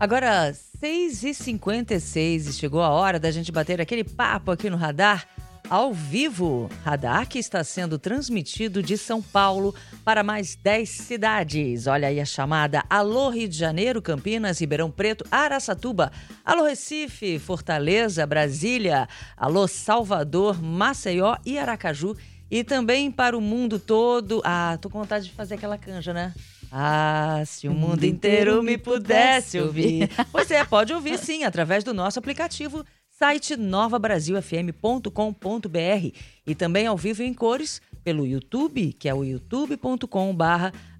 Agora, 6h56 e chegou a hora da gente bater aquele papo aqui no radar ao vivo. Radar que está sendo transmitido de São Paulo para mais 10 cidades. Olha aí a chamada. Alô Rio de Janeiro, Campinas, Ribeirão Preto, Araçatuba. Alô Recife, Fortaleza, Brasília. Alô Salvador, Maceió e Aracaju. E também para o mundo todo. Ah, tô com vontade de fazer aquela canja, né? Ah, se o mundo inteiro me pudesse ouvir. Pois é, pode ouvir sim, através do nosso aplicativo, site novabrasilfm.com.br e também ao vivo em cores pelo YouTube, que é o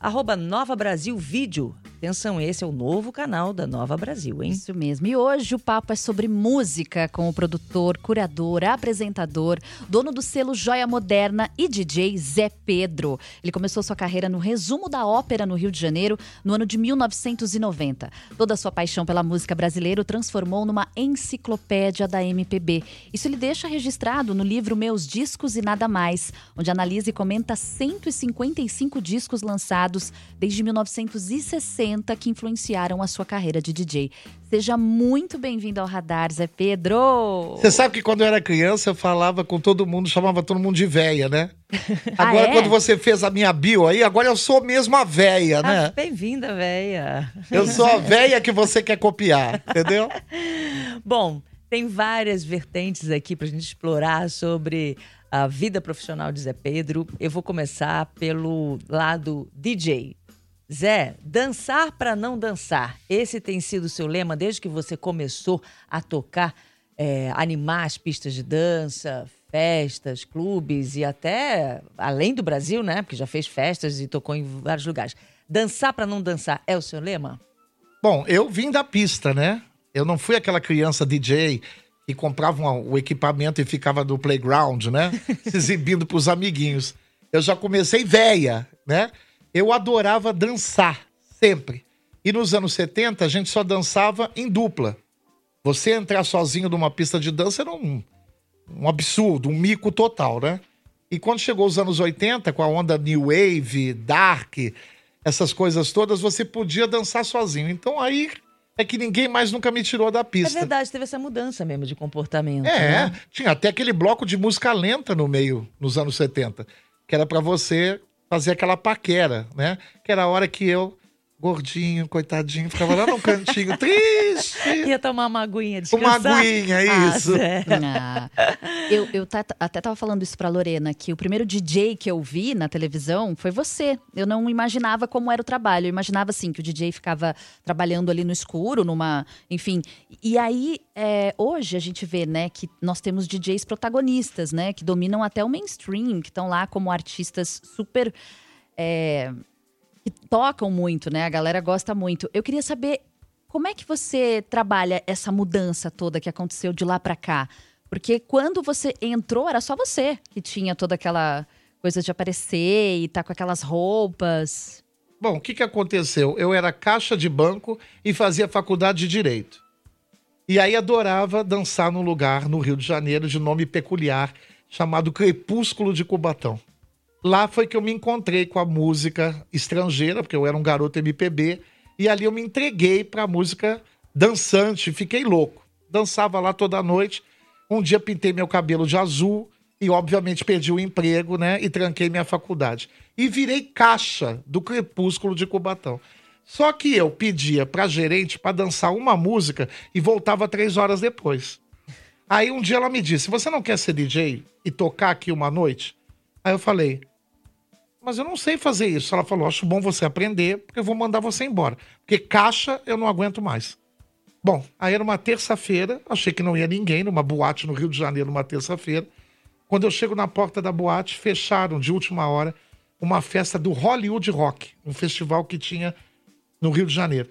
youtube.com/barra Nova Brasil Vídeo. Atenção, esse é o novo canal da Nova Brasil, hein? Isso mesmo. E hoje o papo é sobre música com o produtor, curador, apresentador, dono do selo Joia Moderna e DJ Zé Pedro. Ele começou sua carreira no Resumo da Ópera no Rio de Janeiro no ano de 1990. Toda a sua paixão pela música brasileira o transformou numa enciclopédia da MPB. Isso ele deixa registrado no livro Meus Discos e Nada Mais, onde analisa e comenta 155 discos lançados desde 1960 que influenciaram a sua carreira de DJ. Seja muito bem-vindo ao Radar, Zé Pedro! Você sabe que quando eu era criança eu falava com todo mundo, chamava todo mundo de véia, né? Ah, Agora, é? quando você fez a minha bio aí, agora eu sou mesmo a véia, Ah, né? Bem-vinda, véia. Eu sou a véia que você quer copiar, entendeu? Bom, tem várias vertentes aqui para a gente explorar sobre a vida profissional de Zé Pedro. Eu vou começar pelo lado DJ. Zé, dançar para não dançar. Esse tem sido o seu lema desde que você começou a tocar, é, animar as pistas de dança, festas, clubes e até além do Brasil, né? Porque já fez festas e tocou em vários lugares. Dançar para não dançar é o seu lema? Bom, eu vim da pista, né? Eu não fui aquela criança DJ que comprava o equipamento e ficava no playground, né? Se exibindo pros amiguinhos. Eu já comecei véia, né? Eu adorava dançar, sempre. E nos anos 70, a gente só dançava em dupla. Você entrar sozinho numa pista de dança era um, um absurdo, um mico total, né? E quando chegou os anos 80, com a onda New Wave, Dark, essas coisas todas, você podia dançar sozinho. Então aí é que ninguém mais nunca me tirou da É pista. verdade, teve essa mudança mesmo de comportamento. É, né? tinha até aquele bloco de música lenta no meio, nos anos 70, que era pra você fazer aquela paquera, né? Que era a hora que eu, gordinho, coitadinho, ficava lá no cantinho, triste. Ia tomar uma aguinha, Uma descansar. aguinha, Ah, isso. Ah, eu eu até tava falando isso pra Lorena, que o primeiro DJ que eu vi na televisão foi você. Eu não imaginava como era o trabalho. Eu imaginava, assim, que o DJ ficava trabalhando ali no escuro, numa. Enfim. E aí, é, hoje a gente vê, né, que nós temos DJs protagonistas, né, que dominam até o mainstream, que estão lá como artistas super. é, que tocam muito, né? A galera gosta muito. Eu queria saber como é que você trabalha essa mudança toda que aconteceu de lá pra cá? Porque quando você entrou, era só você que tinha toda aquela coisa de aparecer e tá com aquelas roupas. Bom, o que, que aconteceu? Eu era caixa de banco e fazia faculdade de Direito. E aí adorava dançar num lugar no Rio de Janeiro de nome peculiar, chamado Crepúsculo de Cubatão. Lá foi que eu me encontrei com a música estrangeira, porque eu era um garoto MPB, e ali eu me entreguei pra música dançante, fiquei louco. Dançava lá toda noite. Um dia pintei meu cabelo de azul e, obviamente, perdi o emprego, né? E tranquei minha faculdade. E virei caixa do Crepúsculo de Cubatão. Só que eu pedia pra gerente pra dançar uma música e voltava três horas depois. Aí um dia ela me disse: Você não quer ser DJ e tocar aqui uma noite? Aí eu falei: Mas eu não sei fazer isso. Ela falou: Acho bom você aprender, porque eu vou mandar você embora. Porque caixa eu não aguento mais. Bom, aí era uma terça-feira, achei que não ia ninguém, numa boate no Rio de Janeiro, numa terça-feira. Quando eu chego na porta da boate, fecharam de última hora. uma festa do Hollywood Rock, um festival que tinha no Rio de Janeiro.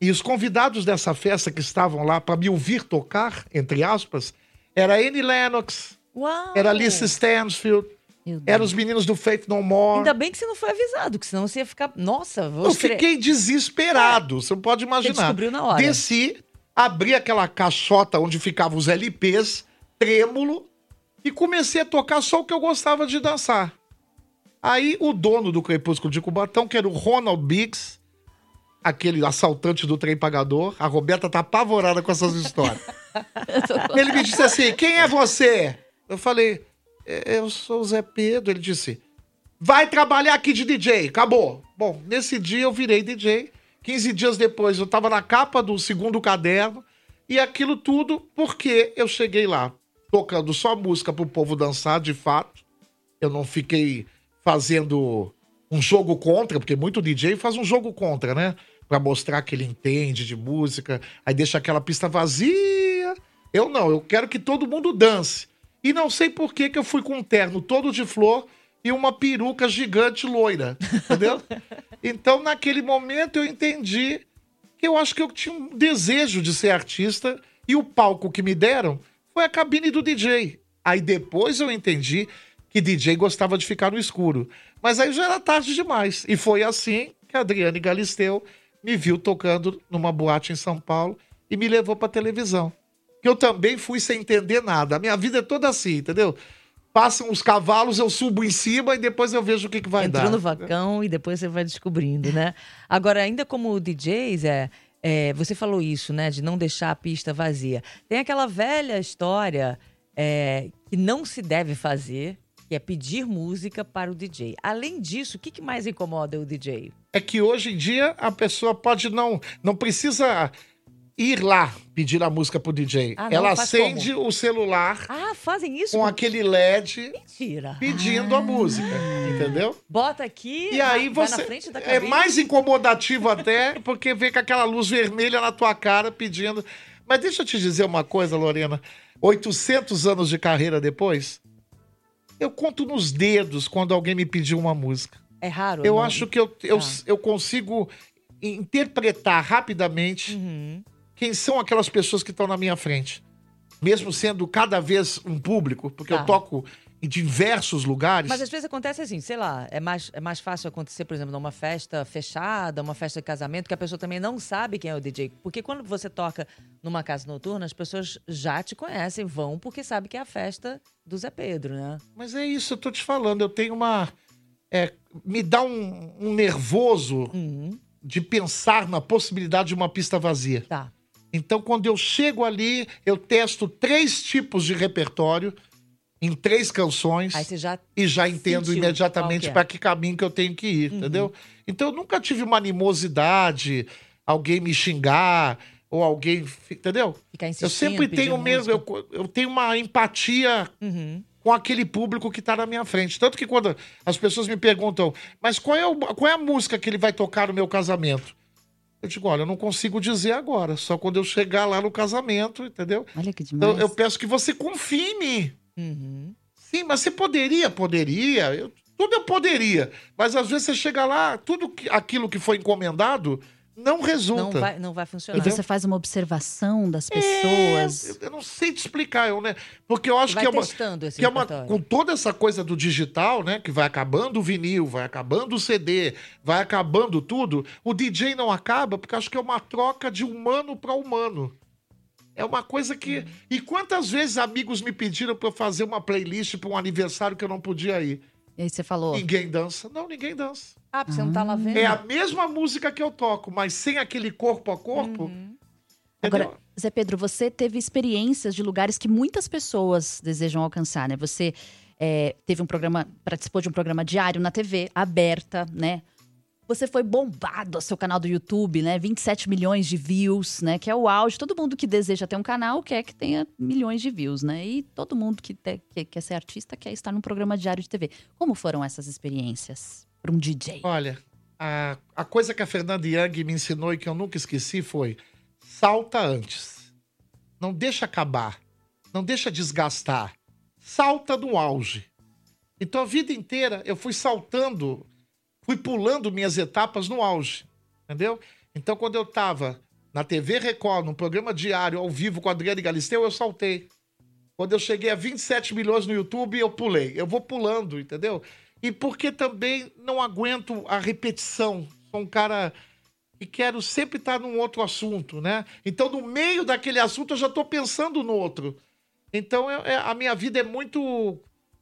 E os convidados dessa festa que estavam lá para me ouvir tocar, entre aspas, era Annie Lennox, Uau! era Alice Stansfield. Eram os meninos do Faith No More. Ainda bem que você não foi avisado, que senão você ia ficar. Nossa, vou Eu fiquei desesperado, você pode imaginar. descobriu na hora. Desci, abri aquela caixota onde ficavam os LPs, trêmulo, e comecei a tocar só o que eu gostava de dançar. Aí o dono do Crepúsculo de Cubatão, que era o Ronald Biggs, aquele assaltante do trem pagador, a Roberta tá apavorada com essas histórias. Ele me disse assim: quem é você? Eu falei, "É, eu sou o Zé Pedro. Ele disse, vai trabalhar aqui de DJ, acabou. Bom, nesse dia eu virei DJ. 15 dias depois eu tava na capa do segundo caderno. E aquilo tudo porque eu cheguei lá tocando só música pro povo dançar, de fato. Eu não fiquei fazendo um jogo contra, porque muito DJ faz um jogo contra, né? Pra mostrar que ele entende de música, aí deixa aquela pista vazia. Eu não, eu quero que todo mundo dance. E não sei por que que eu fui com um terno todo de flor e uma peruca gigante loira, entendeu? então, naquele momento, eu entendi que eu acho que eu tinha um desejo de ser artista e o palco que me deram foi a cabine do DJ. Aí depois eu entendi que DJ gostava de ficar no escuro. Mas aí já era tarde demais. E foi assim que a Adriane Galisteu me viu tocando numa boate em São Paulo e me levou pra televisão. Que eu também fui sem entender nada. A minha vida é toda assim, entendeu? Passam os cavalos, eu subo em cima e depois eu vejo o que, que vai Entrou dar. no vacão e depois você vai descobrindo, né? Agora, ainda como DJs, é, é, você falou isso, né? De não deixar a pista vazia. Tem aquela velha história é, que não se deve fazer, que é pedir música para o DJ. Além disso, o que, que mais incomoda o DJ? é que hoje em dia a pessoa pode não não precisa ir lá pedir a música pro DJ. Ah, não? Ela acende o celular Ah, fazem isso? com aquele LED Mentira. pedindo a música, entendeu? Bota aqui, E aí vai você na frente da é mais incomodativo até, porque vê com aquela luz vermelha na tua cara pedindo. Mas deixa eu te dizer uma coisa, Lorena. 800 anos de carreira depois, eu conto nos dedos quando alguém me pediu uma música. É raro. Eu não? acho que eu, eu, Tá. eu consigo interpretar rapidamente Uhum. Quem são aquelas pessoas que estão na minha frente. Mesmo sendo cada vez um público, porque Tá. eu toco em diversos lugares. Mas às vezes acontece assim, sei lá, é mais, é mais fácil acontecer, por exemplo, numa festa fechada, uma festa de casamento, que a pessoa também não sabe quem é o DJ. Porque quando você toca numa casa noturna, as pessoas já te conhecem, vão porque sabem que é a festa do Zé Pedro, né? Mas é isso, eu tô te falando. Eu tenho uma. é, me dá um, um nervoso Uhum. de pensar na possibilidade de uma pista vazia. Tá. Então, quando eu chego ali, eu testo três tipos de repertório em três canções. Já. e já entendo imediatamente é. para que caminho que eu tenho que ir, entendeu? Então eu nunca tive uma animosidade, alguém me xingar ou alguém, entendeu? Eu sempre tenho mesmo, eu, eu tenho uma empatia Uhum. com aquele público que tá na minha frente. Tanto que quando as pessoas me perguntam, mas qual é, o- qual é a música que ele vai tocar no meu casamento? Eu digo, olha, eu não consigo dizer agora, só quando eu chegar lá no casamento, entendeu? Olha que Então demais. eu peço que você confie em mim. Uhum. Sim, mas você poderia, poderia. eu- tudo eu poderia. Mas às vezes você chega lá, tudo que- aquilo que foi encomendado não resulta. Não vai, não vai E funcionar. você faz uma observação das pessoas. Eu, eu não sei te explicar, eu, né? Porque eu acho vai que é uma. testando esse Que é uma, com toda essa coisa do digital, né? Que vai acabando o vinil, vai acabando o CD, vai acabando tudo. O DJ não acaba porque eu acho que é uma troca de humano para humano. É uma coisa que. E quantas vezes amigos me pediram para eu fazer uma playlist para um aniversário que eu não podia ir? E aí você falou. Ninguém dança. Não, ninguém dança. Ah, porque você não tá lá vendo? É a mesma música que eu toco, mas sem aquele corpo a corpo. Uhum. Agora, Zé Pedro, você teve experiências de lugares que muitas pessoas desejam alcançar, né? Você é, teve um programa, participou de um programa diário na TV, aberta, né? Você foi bombado ao seu canal do YouTube, né? 27 milhões de views, né? Que é o auge. Todo mundo que deseja ter um canal quer que tenha milhões de views, né? E todo mundo que, te- que quer ser artista quer estar num programa diário de TV. Como foram essas experiências para um DJ? Olha, a, a coisa que a Fernanda Young me ensinou e que eu nunca esqueci foi: salta antes. Não deixa acabar. Não deixa desgastar. Salta no auge. Então a vida inteira eu fui saltando, fui pulando minhas etapas no auge, entendeu? Então quando eu tava na TV Record, num programa diário, ao vivo com a Adriane Galisteu, eu saltei. Quando eu cheguei a 27 milhões no YouTube, eu pulei. Eu vou pulando, entendeu? E porque também não aguento a repetição. Sou um cara e quero sempre estar num outro assunto, né? Então, no meio daquele assunto, eu já estou pensando no outro. Então, é, é, a minha vida é muito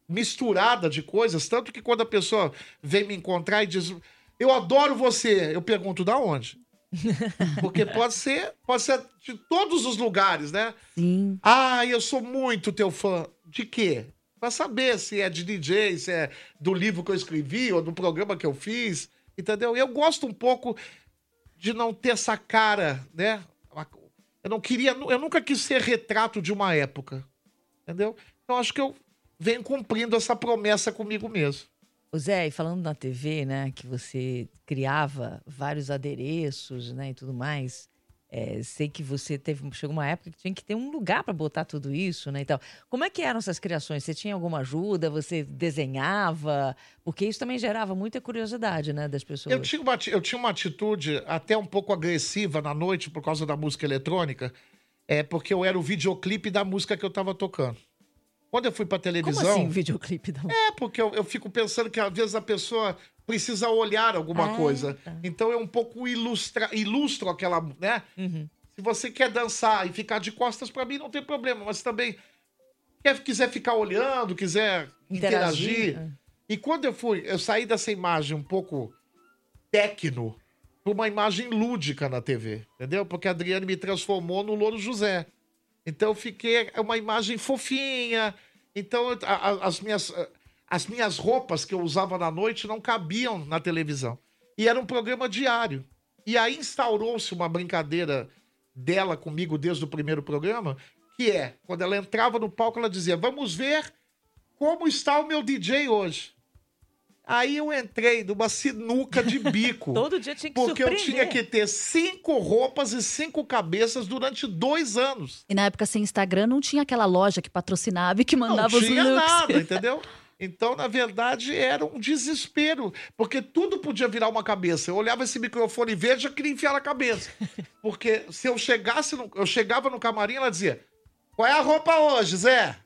misturada de coisas, tanto que quando a pessoa vem me encontrar e diz, eu adoro você, eu pergunto da onde? Porque pode ser, pode ser de todos os lugares, né? Sim. Ah, eu sou muito teu fã. De quê? Pra saber se é de DJ, se é do livro que eu escrevi ou do programa que eu fiz, entendeu? Eu gosto um pouco de não ter essa cara, né? Eu não queria, eu nunca quis ser retrato de uma época, entendeu? Então acho que eu venho cumprindo essa promessa comigo mesmo. O Zé, e falando na TV, né, que você criava vários adereços, né, e tudo mais. É, sei que você teve chegou uma época que tinha que ter um lugar para botar tudo isso, né? Então, como é que eram essas criações? Você tinha alguma ajuda? Você desenhava? Porque isso também gerava muita curiosidade, né, das pessoas. Eu tinha uma, eu tinha uma atitude até um pouco agressiva na noite por causa da música eletrônica, é porque eu era o videoclipe da música que eu estava tocando. Quando eu fui pra televisão. Como assim, videoclipe da É, porque eu, eu, fico pensando que às vezes a pessoa precisa olhar alguma ah, coisa. Tá. Então eu um pouco ilustra, ilustro aquela, né? Uhum. Se você quer dançar e ficar de costas, para mim não tem problema, mas também quer, quiser ficar olhando, quiser interagir. interagir. É. E quando eu fui, eu saí dessa imagem um pouco tecno para uma imagem lúdica na TV, entendeu? Porque a Adriane me transformou no Louro José. Então eu fiquei uma imagem fofinha, então, a, a, as, minhas, as minhas roupas que eu usava na noite não cabiam na televisão. E era um programa diário. E aí instaurou-se uma brincadeira dela comigo desde o primeiro programa, que é, quando ela entrava no palco, ela dizia: Vamos ver como está o meu DJ hoje. Aí eu entrei numa sinuca de bico. Todo dia tinha que Porque eu tinha que ter cinco roupas e cinco cabeças durante dois anos. E na época sem Instagram não tinha aquela loja que patrocinava e que mandava não os looks. Não tinha nada, entendeu? Então, na verdade, era um desespero, porque tudo podia virar uma cabeça. Eu olhava esse microfone verde, já queria enfiar na cabeça. Porque se eu chegasse, no, eu chegava no camarim, ela dizia: Qual é a roupa hoje, Zé?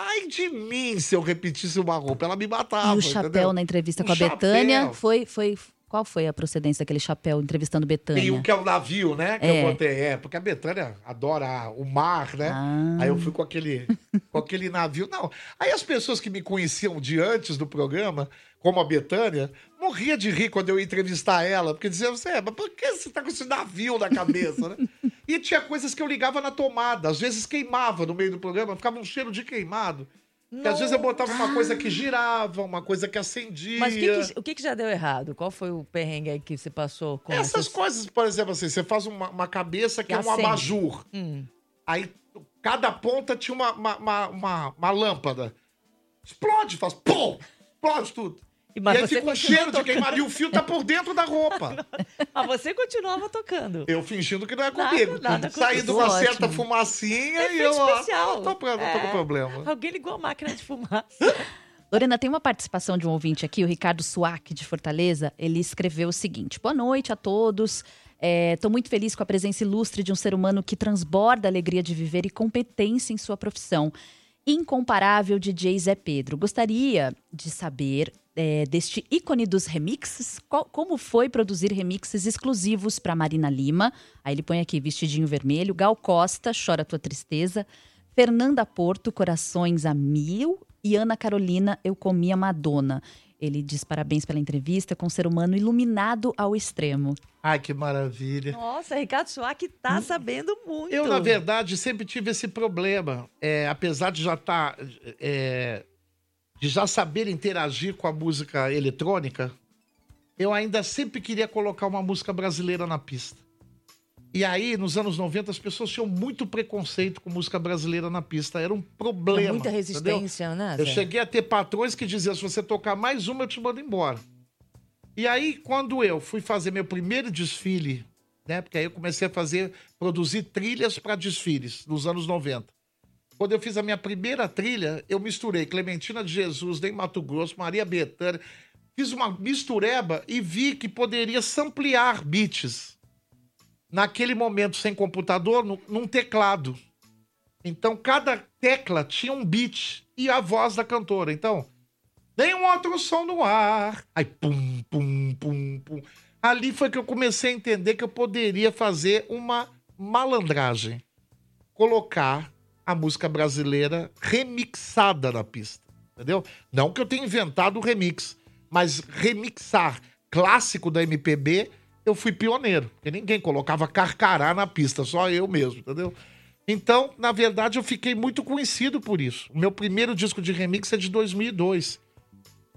Ai de mim se eu repetisse uma roupa, ela me matava. E o chapéu entendeu? na entrevista o com a chapéu. Betânia foi, foi. Qual foi a procedência daquele chapéu entrevistando Betânia? Tem o que é o navio, né? Que é. eu botei. É, porque a Betânia adora o mar, né? Ah. Aí eu fui com aquele, com aquele navio. Não. Aí as pessoas que me conheciam de antes do programa, como a Betânia, morria de rir quando eu ia entrevistar ela, porque diziam, você, mas por que você tá com esse navio na cabeça, né? e tinha coisas que eu ligava na tomada, às vezes queimava no meio do programa, ficava um cheiro de queimado. Porque às vezes eu botava uma coisa que girava, uma coisa que acendia. Mas o que, que, o que, que já deu errado? Qual foi o perrengue aí que você passou com essas, essas... coisas? Por exemplo, assim, você faz uma, uma cabeça que, que é um abajur. Hum. Aí cada ponta tinha uma, uma, uma, uma, lâmpada. Explode, faz pum! Explode tudo. E, mas e aí fica um cheiro tocando. de queimado e o fio tá por dentro da roupa. mas você continuava tocando. Eu fingindo que não é comigo. Nada, nada Saindo uma ótimo. certa fumacinha é e eu. Especial. Ah, tô, tô, é. tô com problema. Alguém ligou a máquina de fumaça. Lorena, tem uma participação de um ouvinte aqui, o Ricardo Suac, de Fortaleza. Ele escreveu o seguinte: Boa noite a todos. Estou é, muito feliz com a presença ilustre de um ser humano que transborda alegria de viver e competência em sua profissão. Incomparável DJ Zé Pedro. Gostaria de saber é, deste ícone dos remixes, qual, como foi produzir remixes exclusivos para Marina Lima. Aí ele põe aqui vestidinho vermelho, Gal Costa, Chora Tua Tristeza, Fernanda Porto, Corações a Mil e Ana Carolina, Eu Comia Madonna. Ele diz parabéns pela entrevista com um ser humano iluminado ao extremo. Ai, que maravilha. Nossa, Ricardo Schwack tá hum. sabendo muito. Eu, na verdade, sempre tive esse problema. É, apesar de já estar tá, é, de já saber interagir com a música eletrônica, eu ainda sempre queria colocar uma música brasileira na pista. E aí, nos anos 90, as pessoas tinham muito preconceito com música brasileira na pista. Era um problema. Muita resistência, entendeu? né? Eu cheguei a ter patrões que diziam: se você tocar mais uma, eu te mando embora. E aí, quando eu fui fazer meu primeiro desfile, né? Porque aí eu comecei a fazer, produzir trilhas para desfiles nos anos 90. Quando eu fiz a minha primeira trilha, eu misturei Clementina de Jesus, Ney Mato Grosso, Maria Bethânia. Fiz uma mistureba e vi que poderia samplear beats naquele momento sem computador, num teclado. Então, cada tecla tinha um beat e a voz da cantora. Então, nem um outro som no ar. Aí, pum, pum, pum, pum. Ali foi que eu comecei a entender que eu poderia fazer uma malandragem. Colocar a música brasileira remixada na pista. Entendeu? Não que eu tenha inventado o remix, mas remixar clássico da MPB, eu fui pioneiro. Porque ninguém colocava carcará na pista, só eu mesmo, entendeu? Então, na verdade, eu fiquei muito conhecido por isso. O meu primeiro disco de remix é de 2002.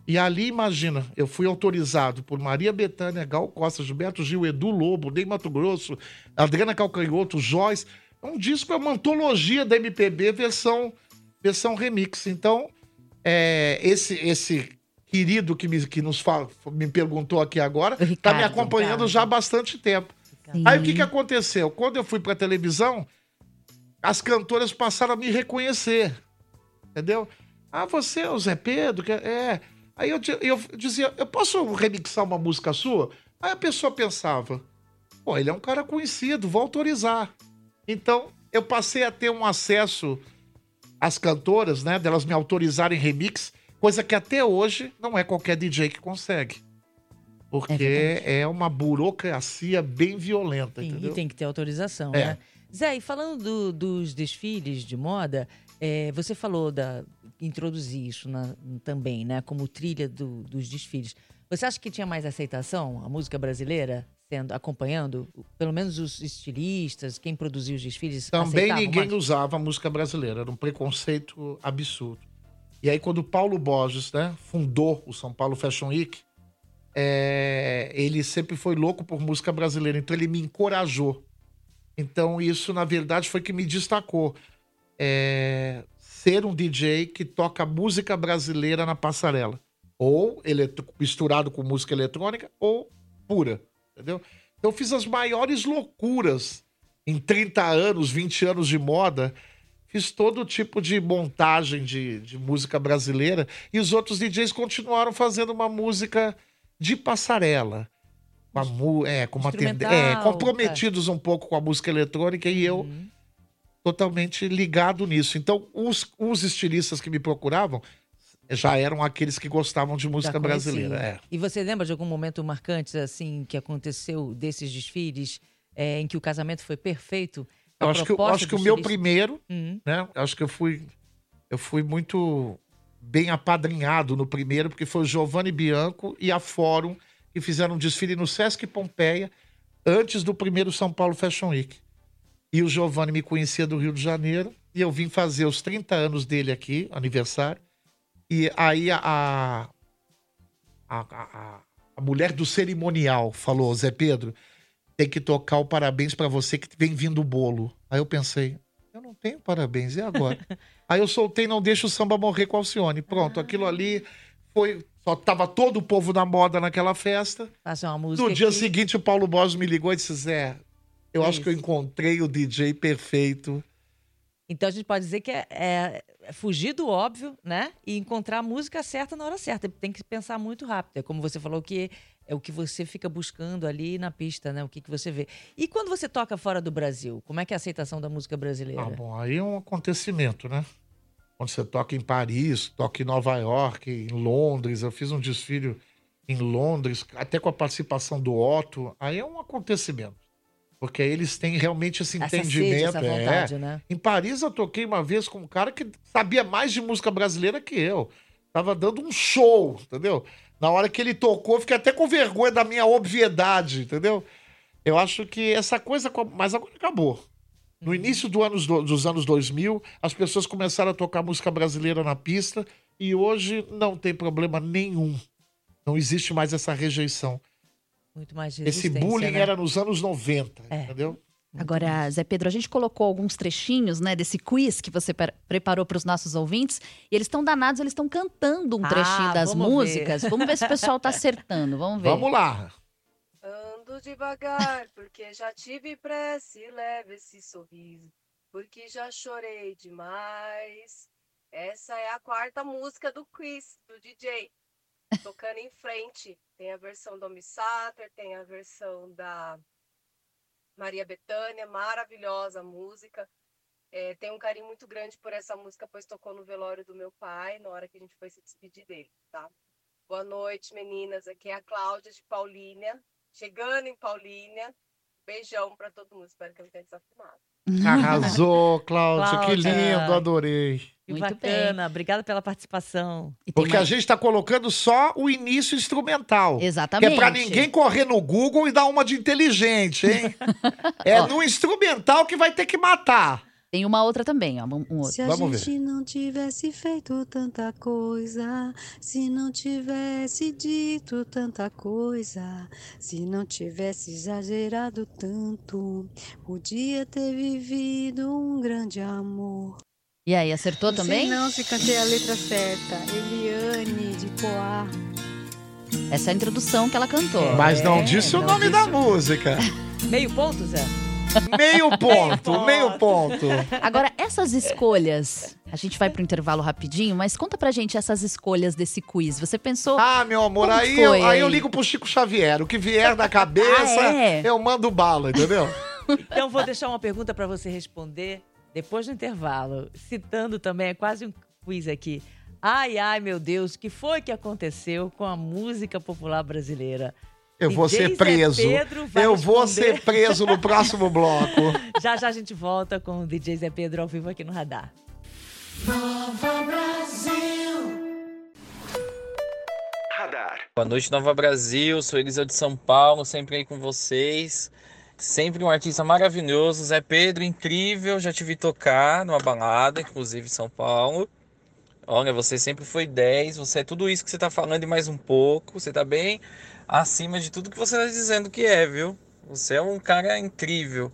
E ali, imagina, eu fui autorizado por Maria Bethânia, Gal Costa, Gilberto Gil, Edu Lobo, Ney Mato Grosso, Adriana Calcanhoto, Joyce. É um disco, é uma antologia da MPB versão, versão remix. Então, é, esse, esse querido que, me, que nos fala, me perguntou aqui agora, está me acompanhando Ricardo. já há bastante tempo. Sim. Aí o que, que aconteceu? Quando eu fui pra televisão, as cantoras passaram a me reconhecer. Entendeu? Ah, você é o Zé Pedro? que É. Aí eu, eu dizia, eu posso remixar uma música sua? Aí a pessoa pensava, pô, ele é um cara conhecido, vou autorizar. Então, eu passei a ter um acesso às cantoras, né? Delas me autorizarem remix, coisa que até hoje não é qualquer DJ que consegue. Porque verdade. é, uma burocracia bem violenta, Sim, entendeu? e tem que ter autorização, É. né? Zé, e falando do- dos desfiles de moda, é, você falou da introduzir isso na- também, né? Como trilha do- dos desfiles. Você acha que tinha mais aceitação a música brasileira sendo acompanhando, pelo menos os estilistas, quem produziu os desfiles? Também ninguém usava a música brasileira, era um preconceito absurdo. E aí, quando o Paulo Borges né, fundou o São Paulo Fashion Week, é, ele sempre foi louco por música brasileira, então ele me encorajou. Então, isso, na verdade, foi que me destacou. É, ser um DJ que toca música brasileira na passarela. Ou eletro- misturado com música eletrônica, ou pura. Entendeu? Então, eu fiz as maiores loucuras em 30 anos, 20 anos de moda. Fiz todo tipo de montagem de, de música brasileira. E os outros DJs continuaram fazendo uma música de passarela. Com, a mu é, com uma é, comprometidos um pouco com a música eletrônica e eu Uhum. totalmente ligado nisso. Então, os, os estilistas que me procuravam já eram aqueles que gostavam de música brasileira. É. E você lembra de algum momento marcante, assim, que aconteceu desses desfiles, é, em que o casamento foi perfeito? Eu acho que, eu acho que o meu primeiro, Uhum. né? Acho que eu fui, eu fui muito bem apadrinhado no primeiro, porque foi o Giovanni Bianco e a Fórum que fizeram um desfile no Sesc Pompeia antes do primeiro São Paulo Fashion Week. E o Giovanni me conhecia do Rio de Janeiro e eu vim fazer os 30 anos dele aqui, aniversário. E aí a, a, a, a- mulher do cerimonial falou, Zé Pedro, tem que tocar o parabéns pra você que vem vindo o bolo. Aí eu pensei, eu não tenho parabéns, e agora? Aí eu soltei Não Deixa o Samba Morrer com Alcione. Pronto, aquilo ali foi... Só tava todo o povo na moda naquela festa. Faça uma música No dia que- seguinte, o Paulo Borges me ligou e disse, Zé, eu É acho que eu isso. encontrei o DJ perfeito. Então a gente pode dizer que é- é fugir do óbvio, né? E encontrar a música certa na hora certa. Tem que pensar muito rápido. É como você falou que é o que você fica buscando ali na pista, né? O que, que você vê. E quando você toca fora do Brasil, como é que é a aceitação da música brasileira? Ah, bom, aí é um acontecimento, né? Quando você toca em Paris, toca em Nova York, em Londres, eu fiz um desfile em Londres, até com a participação do Otto, aí é um acontecimento. Porque eles têm realmente esse essa sede, entendimento. essa é. vontade, né? Em Paris eu toquei uma vez com um cara que sabia mais de música brasileira que eu. Tava dando um show, entendeu? Na hora que ele tocou, eu fiquei até com vergonha da minha obviedade, entendeu? Eu acho que essa coisa. co- Mas agora acabou. No início do anos do- dos anos 2000, as pessoas começaram a tocar música brasileira na pista e hoje não tem problema nenhum. Não existe mais essa rejeição. Muito mais Esse bullying né? era nos anos 90, É. entendeu? Agora, Zé Pedro, a gente colocou alguns trechinhos, né, desse quiz que você pre- preparou para os nossos ouvintes, e eles estão danados, eles estão cantando um Ah, trechinho das vamos ver. músicas. Vamos ver se o pessoal tá acertando. Vamos ver. Vamos lá. Ando devagar, porque já tive pressa e leve esse sorriso. porque já chorei demais. Essa é a quarta música do Chris, do DJ, tocando em frente. Tem a versão do Sater, tem a versão da Maria Bethânia, maravilhosa música. É, tenho um carinho muito grande por essa música, pois tocou no velório do meu pai, na hora que a gente foi se despedir dele, tá? Boa noite, meninas. Aqui é a Cláudia de Paulínia, chegando em Paulínia. Beijão para todo mundo. Espero que eu não tenha desafumado. Arrasou, Cláudia. Que lindo, adorei. Que Muito bacana. Obrigada pela participação. E Porque a mais- gente está colocando só o início instrumental. Que Exatamente. é pra ninguém correr no Google e dar uma de inteligente, hein? é no instrumental que vai ter que matar. Tem uma outra também, ó. Um, um outro. Se a Vamos gente não tivesse feito tanta coisa, se não tivesse dito tanta coisa, se não tivesse exagerado tanto, podia ter vivido um grande amor. E aí, acertou também? Sei não se cantei a letra certa. Eliane de Poá. Essa é a introdução que ela cantou. Mas não É, disse o não nome disse da música. Meio ponto, Zé? Meio ponto, meio ponto. Agora, essas escolhas. A gente vai pro intervalo rapidinho, mas conta pra gente essas escolhas desse quiz. Você pensou. Ah, meu amor, aí, eu, aí eu ligo pro Chico Xavier. O que vier na cabeça, Ah, é? eu mando bala, entendeu? Então vou deixar uma pergunta para você responder depois do intervalo, citando também, é quase um quiz aqui. Ai, ai, meu Deus, o que foi que aconteceu com a música popular brasileira? Eu vou ser Zé preso. Pedro vai Eu vou responder. ser preso no próximo bloco. Já já a gente volta com o DJ Zé Pedro ao vivo aqui no Radar. Boa noite, Nova Brasil. Sou Eliseu de São Paulo, sempre aí com vocês. Sempre um artista maravilhoso. Zé Pedro, incrível. Já te vi tocar numa balada, inclusive em São Paulo. Olha, você sempre foi 10. Você é tudo isso que você tá falando e mais um pouco. Você tá bem acima de tudo que você tá dizendo que é, viu? Você é um cara incrível.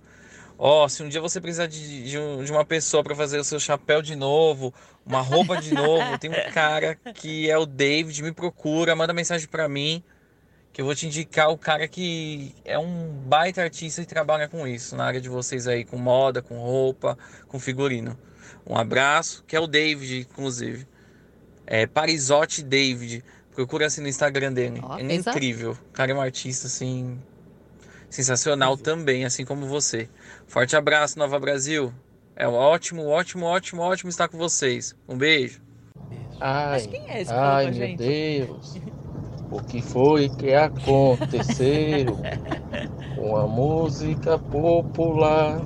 Ó, se um dia você precisar de, de, um- de uma pessoa para fazer o seu chapéu de novo, uma roupa de novo, tem um cara que é o David, me procura, manda mensagem para mim, que eu vou te indicar o cara que é um baita artista e trabalha com isso, na área de vocês aí, com moda, com roupa, com figurino. Um abraço, que é o David, inclusive. É Parisote David. Procura assim no Instagram dele. Ó, é incrível. O cara é um artista, assim, sensacional também, assim como você. Forte abraço, Nova Brasil. É ótimo, ótimo, ótimo, ótimo estar com vocês. Um beijo. Mas Ai, quem é ai meu gente? Deus, o que foi que aconteceu com a música popular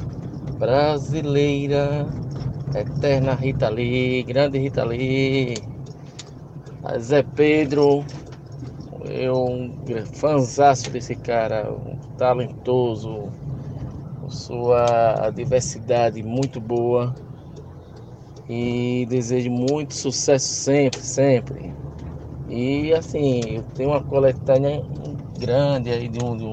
brasileira? Eterna Rita Lee, grande Rita Lee, Zé Pedro, eu um fãzaço desse cara, um talentoso, sua diversidade muito boa e desejo muito sucesso sempre, sempre. E assim, eu tenho uma coletânea grande aí de, um, de,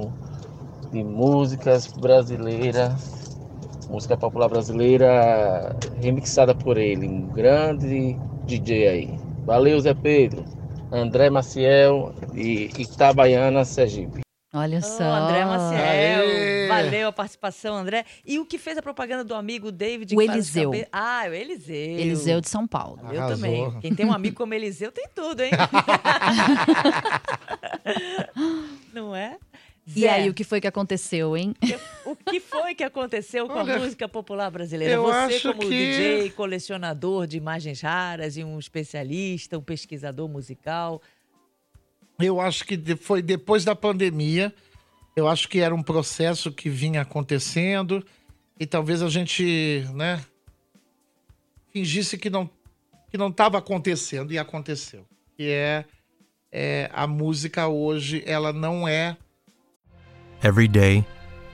de músicas brasileiras, música popular brasileira remixada por ele, um grande DJ aí. Valeu, Zé Pedro. André Maciel de Itabaiana, Sergipe. Olha só. André Maciel. Aê! Valeu a participação, André. E o que fez a propaganda do amigo David? O Eliseu. cabe- Ah, o Eliseu. Eliseu de São Paulo. Eu Arrasou. também. Quem tem um amigo como Eliseu tem tudo, hein? Não é? E Zé, aí, o que foi que aconteceu, hein? o que foi que aconteceu com Olha, a música popular brasileira? eu Você, acho como que- DJ, colecionador de imagens raras e um especialista, um pesquisador musical. Eu acho que foi depois da pandemia. Eu acho que era um processo que vinha acontecendo e talvez a gente, né, fingisse que não que não estava acontecendo e aconteceu. Que é, é a música hoje, ela não é Every day,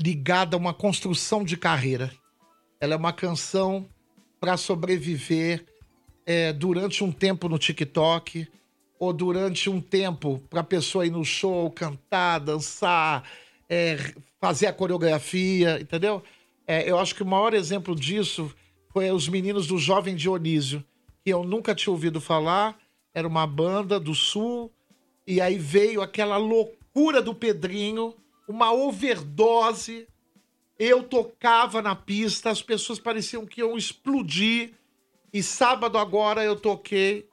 ligada a uma construção de carreira. Ela é uma canção para sobreviver é, durante um tempo no TikTok ou durante um tempo para a pessoa ir no show, cantar, dançar, é, fazer a coreografia, entendeu? É, eu acho que o maior exemplo disso foi os meninos do Jovem Dionísio, que eu nunca tinha ouvido falar, era uma banda do Sul, e aí veio aquela loucura do Pedrinho, uma overdose. Eu tocava na pista, as pessoas pareciam que iam explodir. E sábado agora eu toquei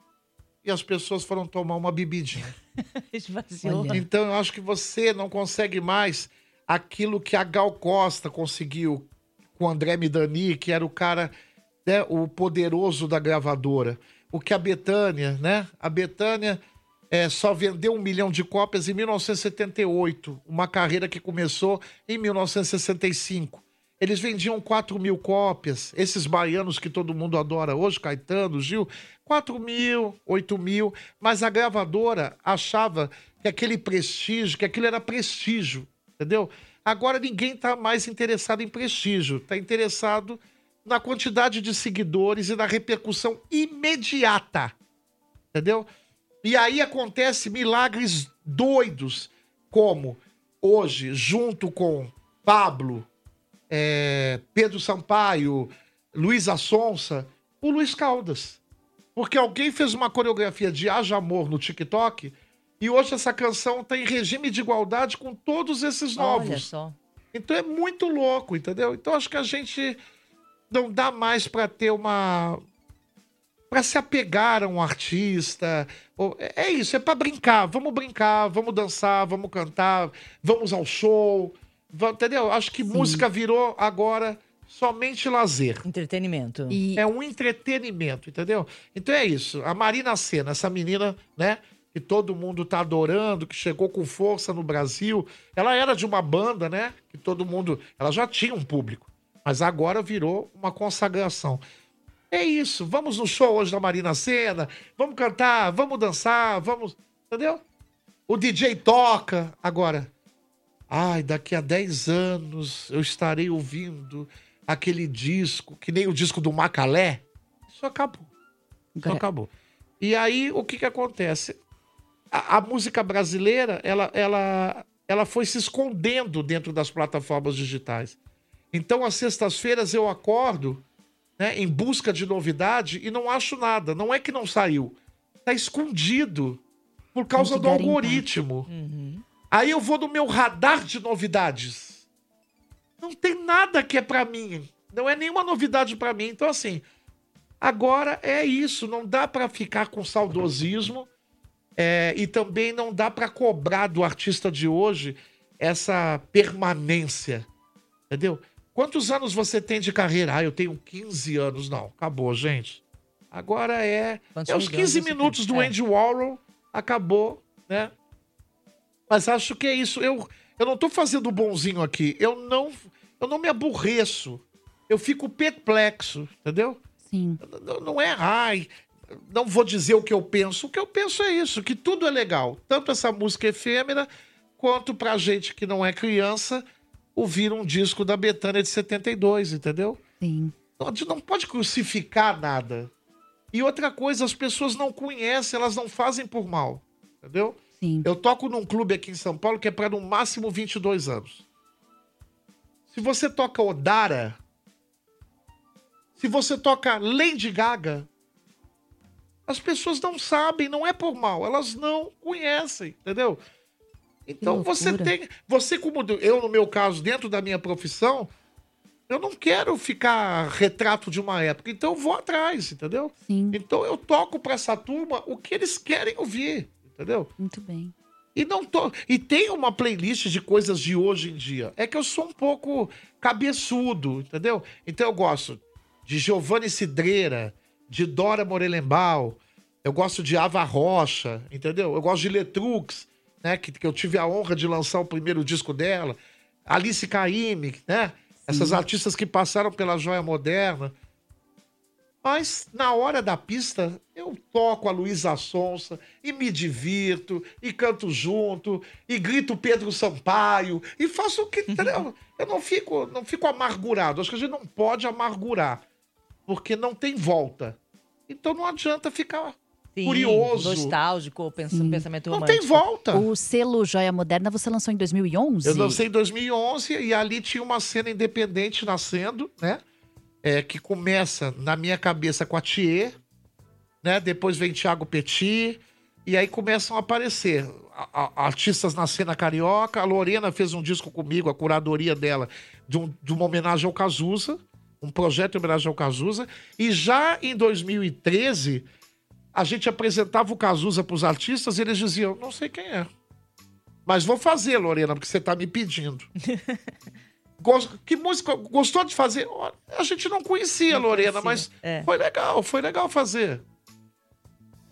e as pessoas foram tomar uma bebidinha. Esvaziou. Então eu acho que você não consegue mais aquilo que a Gal Costa conseguiu com o André Midani, que era o cara, né, o poderoso da gravadora. O que a Betânia, né? A Betânia é, só vendeu um milhão de cópias em 1978, uma carreira que começou em 1965. Eles vendiam 4 mil cópias. Esses baianos que todo mundo adora hoje, Caetano, Gil, 4 mil, 8 mil. Mas a gravadora achava que aquele prestígio, que aquilo era prestígio, entendeu? Agora ninguém está mais interessado em prestígio, está interessado na quantidade de seguidores e na repercussão imediata, entendeu? E aí acontece milagres doidos, como hoje, junto com Pablo, é, Pedro Sampaio, Luiz Assonsa, o Luiz Caldas. Porque alguém fez uma coreografia de Haja Amor no TikTok e hoje essa canção está em regime de igualdade com todos esses novos. Olha só. Então é muito louco, entendeu? Então acho que a gente não dá mais para ter uma para se apegar a um artista. É isso, é para brincar. Vamos brincar, vamos dançar, vamos cantar, vamos ao show. Entendeu? Acho que Sim. música virou agora somente lazer. Entretenimento. E... É um entretenimento, entendeu? Então é isso. A Marina Senna, essa menina, né? Que todo mundo tá adorando, que chegou com força no Brasil. Ela era de uma banda, né? Que todo mundo. Ela já tinha um público. Mas agora virou uma consagração. É isso. Vamos no show hoje da Marina Senna. Vamos cantar, vamos dançar, vamos. Entendeu? O DJ toca. Agora, ai, daqui a 10 anos eu estarei ouvindo aquele disco, que nem o disco do Macalé. Isso acabou. Isso acabou. E aí, o que que acontece? A, a, música brasileira, ela, ela, ela foi se escondendo dentro das plataformas digitais. Então, às sextas-feiras eu acordo né, em busca de novidade e não acho nada. Não é que não saiu, está escondido por causa do algoritmo. Uhum. Aí eu vou no meu radar de novidades. Não tem nada que é para mim. Não é nenhuma novidade para mim. Então, assim, agora é isso. Não dá para ficar com saudosismo é, e também não dá para cobrar do artista de hoje essa permanência. Entendeu? Quantos anos você tem de carreira? Ah, eu tenho 15 anos. Não, acabou, gente. Agora é. Quantos é os 15 minutos do é. Andy Warhol, acabou, né? Mas acho que é isso. Eu, eu não tô fazendo bonzinho aqui. Eu não, eu não me aborreço. Eu fico perplexo, entendeu? Sim. Não, não é, ai, não vou dizer o que eu penso. O que eu penso é isso, que tudo é legal. Tanto essa música efêmera, quanto pra gente que não é criança, ouvir um disco da Betânia de 72, entendeu? Sim. Não, não pode crucificar nada. E outra coisa, as pessoas não conhecem, elas não fazem por mal, entendeu? Sim. Eu toco num clube aqui em São Paulo que é para no máximo 22 anos. Se você toca Odara, se você toca Lady Gaga, as pessoas não sabem, não é por mal, elas não conhecem, entendeu? Então você tem. Você, como eu, no meu caso, dentro da minha profissão, eu não quero ficar retrato de uma época. Então eu vou atrás, entendeu? Sim. Então eu toco para essa turma o que eles querem ouvir, entendeu? Muito bem. E não tô. E tem uma playlist de coisas de hoje em dia. É que eu sou um pouco cabeçudo, entendeu? Então eu gosto de Giovanni Cidreira, de Dora Morelembal, eu gosto de Ava Rocha, entendeu? Eu gosto de Letrux né? Que, que eu tive a honra de lançar o primeiro disco dela. Alice Caymmi, né? Sim. Essas artistas que passaram pela joia moderna. Mas na hora da pista, eu toco a Luísa Sonsa e me divirto, e canto junto, e grito Pedro Sampaio, e faço o que. Entendeu? Eu não fico, não fico amargurado. Acho que a gente não pode amargurar. porque não tem volta. Então não adianta ficar Sim, curioso. Nostálgico, pensamento Não romântico. tem volta. O selo Joia Moderna você lançou em 2011? Eu lancei em 2011 e ali tinha uma cena independente nascendo, né? É, que começa na minha cabeça com a Thier, né? Depois vem Thiago Petit e aí começam a aparecer a- a- artistas na cena carioca. A Lorena fez um disco comigo, a curadoria dela, de, um- de uma homenagem ao Cazuza, um projeto em homenagem ao Cazuza. E já em 2013, a gente apresentava o Cazuza para os artistas e eles diziam: não sei quem é. Mas vou fazer, Lorena, porque você tá me pedindo. Que música? Gostou de fazer? A gente não conhecia, Não Lorena, conhecia, mas é. foi legal, foi legal fazer.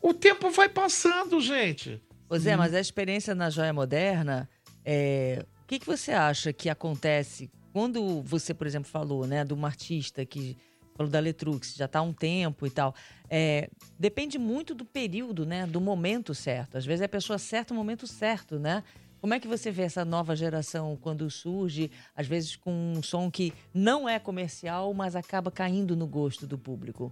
O tempo vai passando, gente. Ô Zé, mas a experiência na joia moderna, é, o que, que você acha que acontece quando você, por exemplo, falou, né, de uma artista que falou da Letrux, já está há um tempo e tal. É, depende muito do período, né, do momento certo. Às vezes é a pessoa certa no momento certo, né? Como é que você vê essa nova geração quando surge, às vezes com um som que não é comercial, mas acaba caindo no gosto do público?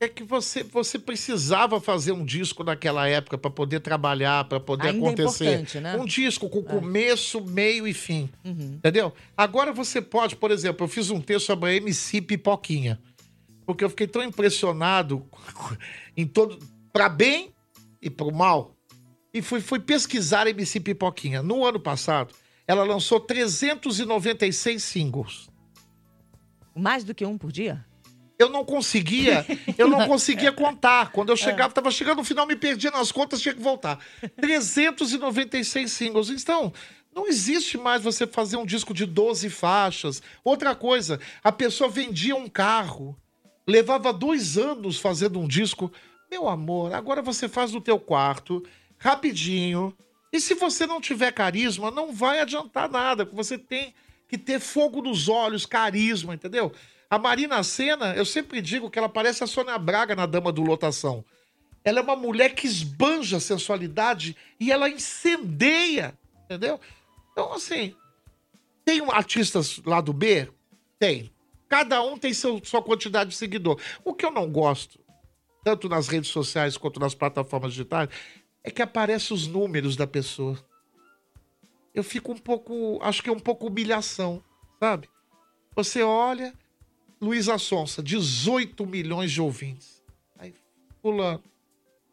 É que você, você precisava fazer um disco naquela época para poder trabalhar, para poder Ainda é acontecer. importante, né? Um disco com começo, meio e fim. Uhum. Entendeu? Agora você pode, por exemplo, eu fiz um texto sobre a MC Pipoquinha. Porque eu fiquei tão impressionado em todo. para bem e para o mal. E fui, fui pesquisar a MC Pipoquinha. No ano passado, ela lançou 396 singles. Mais do que um por dia? Eu não conseguia, eu não conseguia contar. Quando eu chegava, tava chegando no final, me perdia nas contas, tinha que voltar. 396 singles. Então, não existe mais você fazer um disco de 12 faixas. Outra coisa, a pessoa vendia um carro, levava dois anos fazendo um disco. Meu amor, agora você faz no teu quarto, rapidinho. E se você não tiver carisma, não vai adiantar nada. porque Você tem que ter fogo nos olhos, carisma, entendeu? A Marina Senna, eu sempre digo que ela parece a Sônia Braga na Dama do Lotação. Ela é uma mulher que esbanja a sensualidade e ela incendeia, entendeu? Então, assim, tem artistas lá do B? Tem. Cada um tem seu, sua quantidade de seguidor. O que eu não gosto, tanto nas redes sociais quanto nas plataformas digitais, é que aparecem os números da pessoa. Eu fico um pouco. Acho que é um pouco humilhação, sabe? Você olha, Luísa Sonsa, 18 milhões de ouvintes. Aí, fulano,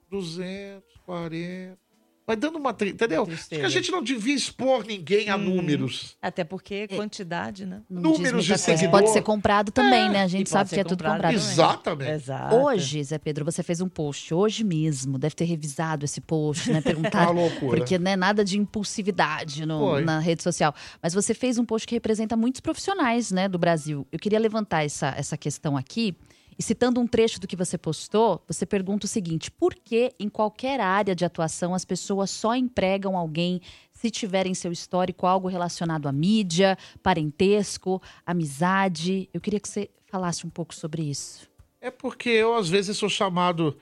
240. Vai dando uma. tri- Entendeu? Acho que a gente não devia expor ninguém a números. Até porque quantidade, né? Não Números de muita coisa. seguidor. Pode ser comprado também, né? A gente sabe que é tudo comprado comprado. Exatamente. Exato. Hoje, Zé Pedro, você fez um post, hoje mesmo, deve ter revisado esse post, né? Uma Perguntar. loucura. Porque não é nada de impulsividade no- na rede social. Mas você fez um post que representa muitos profissionais né, do Brasil. Eu queria levantar essa, essa questão aqui. E citando um trecho do que você postou, você pergunta o seguinte: por que em qualquer área de atuação as pessoas só empregam alguém se tiverem seu histórico algo relacionado à mídia, parentesco, amizade? Eu queria que você falasse um pouco sobre isso. É porque eu, às vezes, sou chamado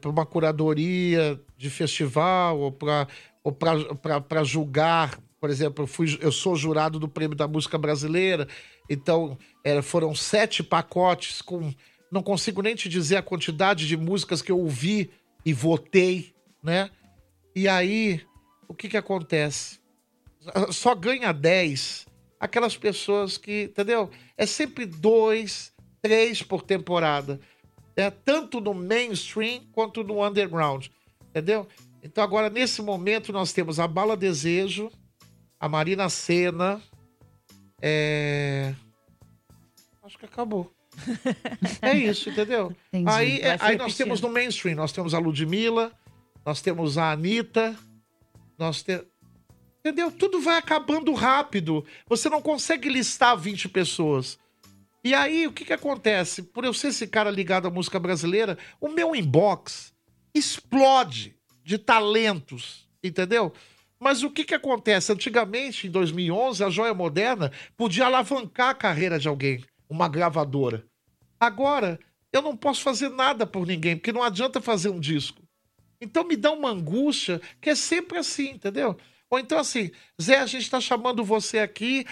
para uma curadoria de festival ou para ou para julgar. Por exemplo, eu, fui, eu sou jurado do Prêmio da Música Brasileira, então é, foram sete pacotes com. Não consigo nem te dizer a quantidade de músicas que eu ouvi e votei, né? E aí, o que que acontece? Só ganha 10 aquelas pessoas que, entendeu? É sempre dois, três por temporada. É, tanto no mainstream quanto no underground. Entendeu? Então, agora, nesse momento, nós temos a Bala Desejo, a Marina Senna. É... Acho que acabou. É isso, entendeu? Entendi. Aí, é- aí nós temos no mainstream, nós temos a Ludmilla, nós temos a Anitta, nós temos. Entendeu? Tudo vai acabando rápido. Você não consegue listar 20 pessoas. E aí, o que que acontece? Por eu ser esse cara ligado à música brasileira, o meu inbox explode de talentos, entendeu? Mas o que que acontece? Antigamente, em 2011, a Joia Moderna podia alavancar a carreira de alguém, uma gravadora. Agora, eu não posso fazer nada por ninguém, porque não adianta fazer um disco. Então me dá uma angústia que é sempre assim, entendeu? Ou então assim, Zé, a gente tá chamando você aqui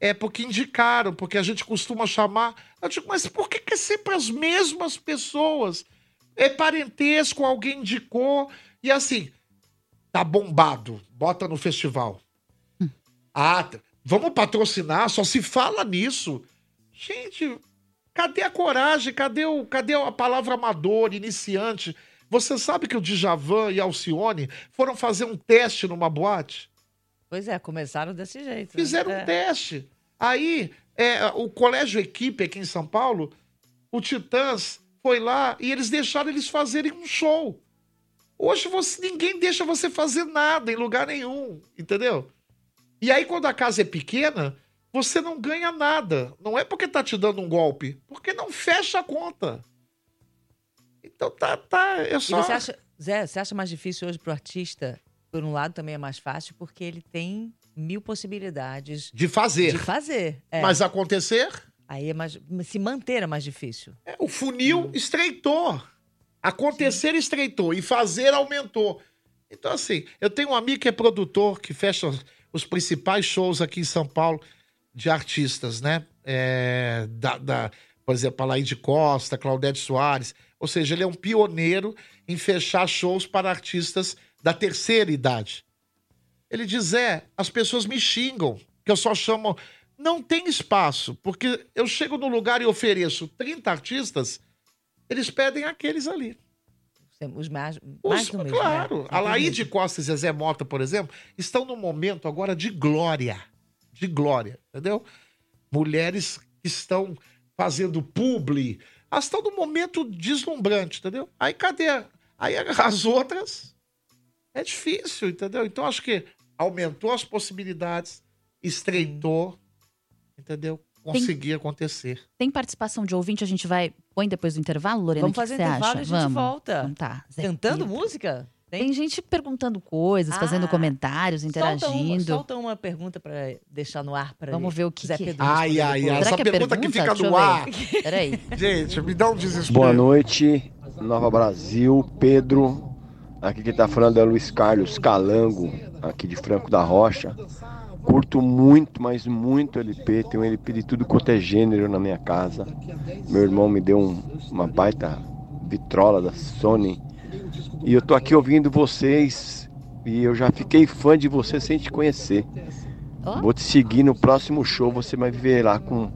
É porque indicaram, porque a gente costuma chamar. Eu digo, mas por que, que é sempre as mesmas pessoas? É parentesco, alguém indicou. E assim, tá bombado. Bota no festival. Ah, t- vamos patrocinar, só se fala nisso. Gente, cadê a coragem? Cadê, o, cadê a palavra amador, iniciante? Você sabe que o Djavan e Alcione foram fazer um teste numa boate? Pois é, começaram desse jeito. né? Fizeram É. um teste. Aí, é, o Colégio Equipe aqui em São Paulo, o Titãs foi lá e eles deixaram eles fazerem um show. Hoje você, ninguém deixa você fazer nada em lugar nenhum, entendeu? E aí, quando a casa é pequena, você não ganha nada. Não é porque tá te dando um golpe, porque não fecha a conta. Então tá, tá. É E só. você acha, Zé, você acha mais difícil hoje pro artista? Por um lado, também é mais fácil, porque ele tem mil possibilidades De fazer. de fazer. É. Mas acontecer, Aí é mais. Se manter é mais difícil. é, o funil estreitou. Acontecer estreitou e fazer aumentou. Então, assim, eu tenho um amigo que é produtor, que fecha os principais shows aqui em São Paulo de artistas, né? É, da, da- por exemplo, a Laide Costa, Claudete Soares. Ou seja, ele é um pioneiro em fechar shows para artistas da terceira idade. Ele diz: é, as pessoas me xingam, que eu só chamo. Não tem espaço, porque eu chego no lugar e ofereço 30 artistas, eles pedem aqueles ali. Os mais, Os- mais do mesmo. claro. né? A Laíde Costa e Zezé Mota, por exemplo, estão num momento agora de glória. De glória, entendeu? Mulheres que estão fazendo publi. Elas estão num momento deslumbrante, entendeu? Aí cadê? Aí as outras. É difícil, entendeu? Então acho que aumentou as possibilidades, estreitou, entendeu? Conseguir acontecer. Tem participação de ouvinte, a gente vai. Põe depois do intervalo, Lorena? Vamos fazer intervalo acha? e a gente Vamos. volta. Então tá. Zé Cantando Pedro. música? Tem gente perguntando coisas, fazendo Ah, comentários, Solta uma, interagindo. solta uma pergunta pra deixar no ar para Vamos ver o que Zé que- Pedro Ai, ai, ai. Essa que é pergunta que fica no ar. Peraí. Gente, me dá um desespero. Boa noite, Nova Brasil, Pedro. Aqui quem tá falando é Luiz Carlos Calango, aqui de Franco da Rocha. Curto muito, mas muito LP. Tem um LP de tudo quanto é gênero na minha casa. Meu irmão me deu um- uma baita vitrola da Sony. E eu tô aqui ouvindo vocês. E eu já fiquei fã de você sem te conhecer. Vou te seguir no próximo show. Você vai ver lá com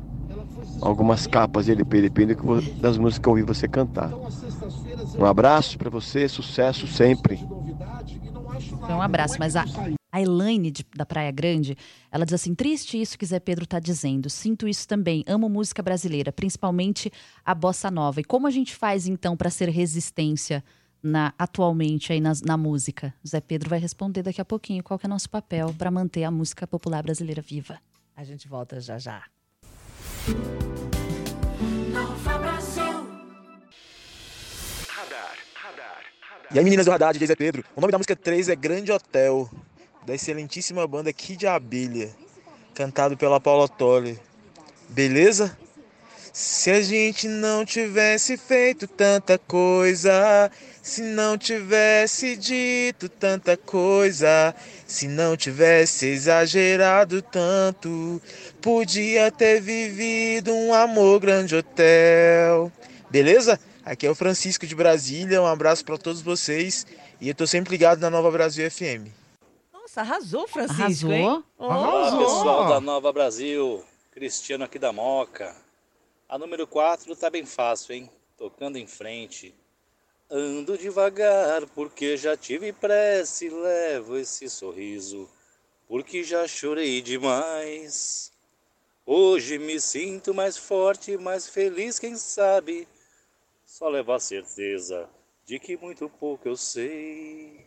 algumas capas de LP, depende do que vo- das músicas que eu ouvi você cantar. Um abraço pra você, sucesso sempre. Foi um abraço, mas a, a Elaine de- da Praia Grande, ela diz assim: triste isso que Zé Pedro tá dizendo. Sinto isso também. Amo música brasileira, principalmente a bossa nova. E como a gente faz então para ser resistência na, atualmente aí nas- na, música? Zé Pedro vai responder daqui a pouquinho qual que é o nosso papel para manter a música popular brasileira viva. A gente volta já já. E aí meninas do Radar, DJ Zé Pedro. O nome da música 3 é Grande Hotel, da excelentíssima banda Kid Abelha, cantado pela Paula Tolle. Beleza? Se a gente não tivesse feito tanta coisa, se não tivesse dito tanta coisa, se não tivesse exagerado tanto, podia ter vivido um amor grande hotel. Beleza? Aqui é o Francisco de Brasília, um abraço para todos vocês e eu tô sempre ligado na Nova Brasil FM. Nossa, arrasou, Francisco, Arrasou. hein? Arrasou. Olá, pessoal da Nova Brasil. Cristiano aqui da Moca. A número 4 tá bem fácil, hein? Tocando em frente. Ando devagar porque já tive pressa e levo esse sorriso. Porque já chorei demais. Hoje me sinto mais forte, mais feliz, quem sabe. Só levo a certeza de que muito pouco eu sei.